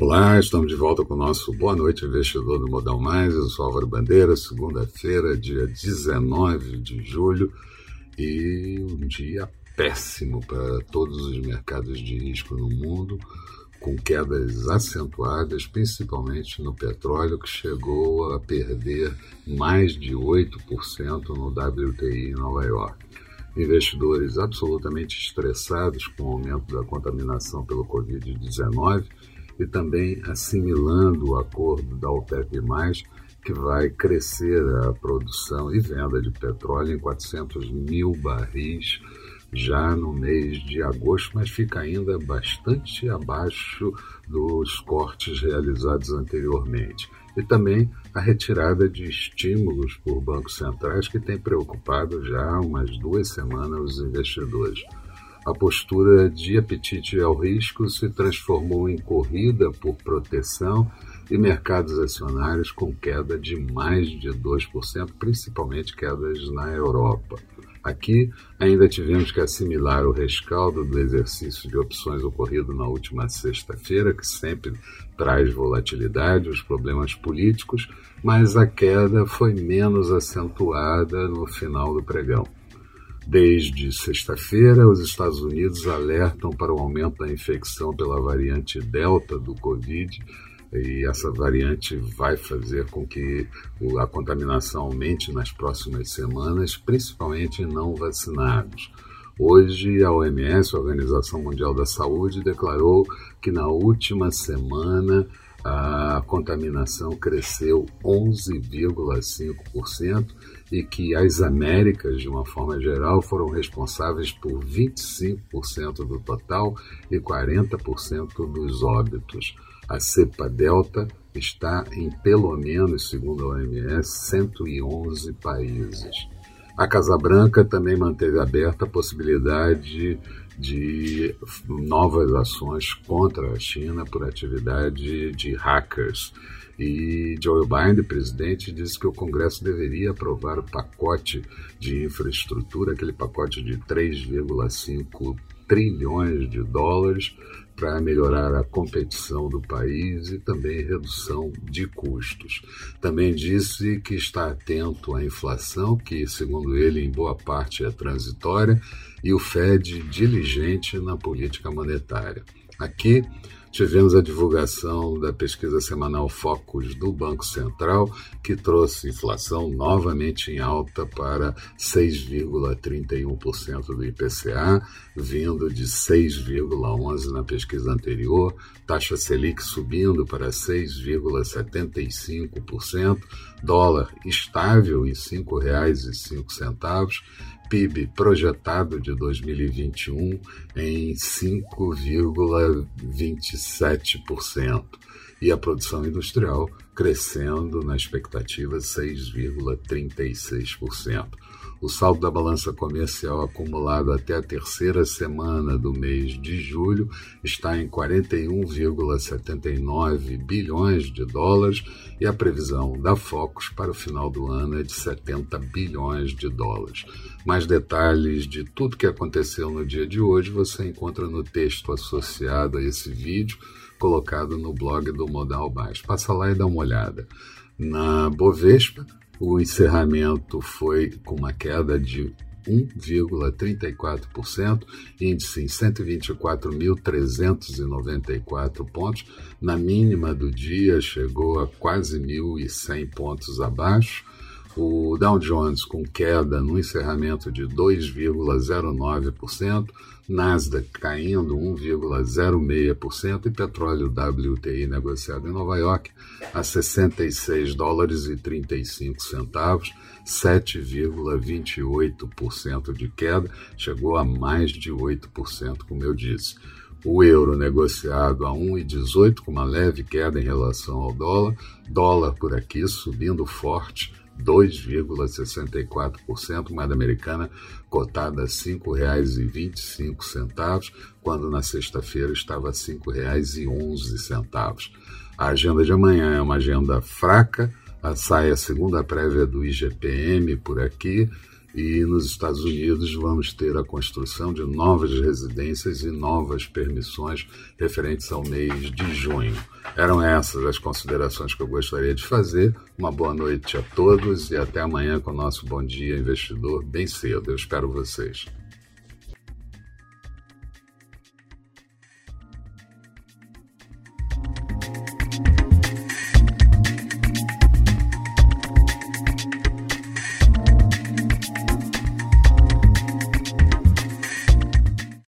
Olá, estamos de volta com o nosso Boa Noite Investidor do Modal Mais. Eu sou Álvaro Bandeira, segunda-feira, dia 19 de julho, e um dia péssimo para todos os mercados de risco no mundo, com quedas acentuadas, principalmente no petróleo, que chegou a perder mais de 8% no WTI em Nova York. Investidores absolutamente estressados com o aumento da contaminação pelo Covid-19 e também assimilando o acordo da OPEP+, que vai crescer a produção e venda de petróleo em 400 mil barris já no mês de agosto, mas fica ainda bastante abaixo dos cortes realizados anteriormente. E também a retirada de estímulos por bancos centrais que tem preocupado já há umas duas semanas os investidores. A postura de apetite ao risco se transformou em corrida por proteção e mercados acionários com queda de mais de 2%, principalmente quedas na Europa. Aqui ainda tivemos que assimilar o rescaldo do exercício de opções ocorrido na última sexta-feira, que sempre traz volatilidade, os problemas políticos, mas a queda foi menos acentuada no final do pregão. Desde sexta-feira, os Estados Unidos alertam para o aumento da infecção pela variante Delta do Covid, e essa variante vai fazer com que a contaminação aumente nas próximas semanas, principalmente em não vacinados. Hoje, a OMS, a Organização Mundial da Saúde, declarou que na última semana a contaminação cresceu 11,5% e que as Américas, de uma forma geral, foram responsáveis por 25% do total e 40% dos óbitos. A cepa Delta está em pelo menos, segundo a OMS, 111 países. A Casa Branca também manteve aberta a possibilidade de novas ações contra a China por atividade de hackers. E Joe Biden, presidente, disse que o Congresso deveria aprovar o pacote de infraestrutura, aquele pacote de 3,5 trilhões de dólares para melhorar a competição do país e também redução de custos. Também disse que está atento à inflação, que, segundo ele, em boa parte é transitória, e o Fed diligente na política monetária. Aqui, Tivemos a divulgação da pesquisa semanal Focus do Banco Central, que trouxe inflação novamente em alta para 6,31% do IPCA, vindo de 6,11% na pesquisa anterior, taxa Selic subindo para 6,75%, dólar estável em R$ 5,05 PIB projetado de 2021 em 5,27% e a produção industrial crescendo na expectativa 6,36%. O saldo da balança comercial acumulado até a terceira semana do mês de julho está em 41,79 bilhões de dólares e a previsão da Focus para o final do ano é de 70 bilhões de dólares. Mais detalhes de tudo que aconteceu no dia de hoje você encontra no texto associado a esse vídeo colocado no blog do Modal Baixo. Passa lá e dá uma olhada. Na Bovespa, o encerramento foi com uma queda de 1,34%, índice em 124.394 pontos. Na mínima do dia, chegou a quase 1.100 pontos abaixo. O Dow Jones com queda no encerramento de 2,09%, Nasdaq caindo 1,06% e petróleo WTI negociado em Nova York a 66 dólares e 35 centavos, 7,28% de queda, chegou a mais de 8%, como eu disse. O euro negociado a 1,18 com uma leve queda em relação ao dólar, dólar por aqui subindo forte 2,64%, moeda americana cotada a R$ 5,25, quando na sexta-feira estava a R$ 5,11. A agenda de amanhã é uma agenda fraca, sai a segunda prévia do IGPM por aqui, e nos Estados Unidos vamos ter a construção de novas residências e novas permissões referentes ao mês de junho. Eram essas as considerações que eu gostaria de fazer. Uma boa noite a todos e até amanhã com o nosso Bom Dia Investidor, bem cedo. Eu espero vocês.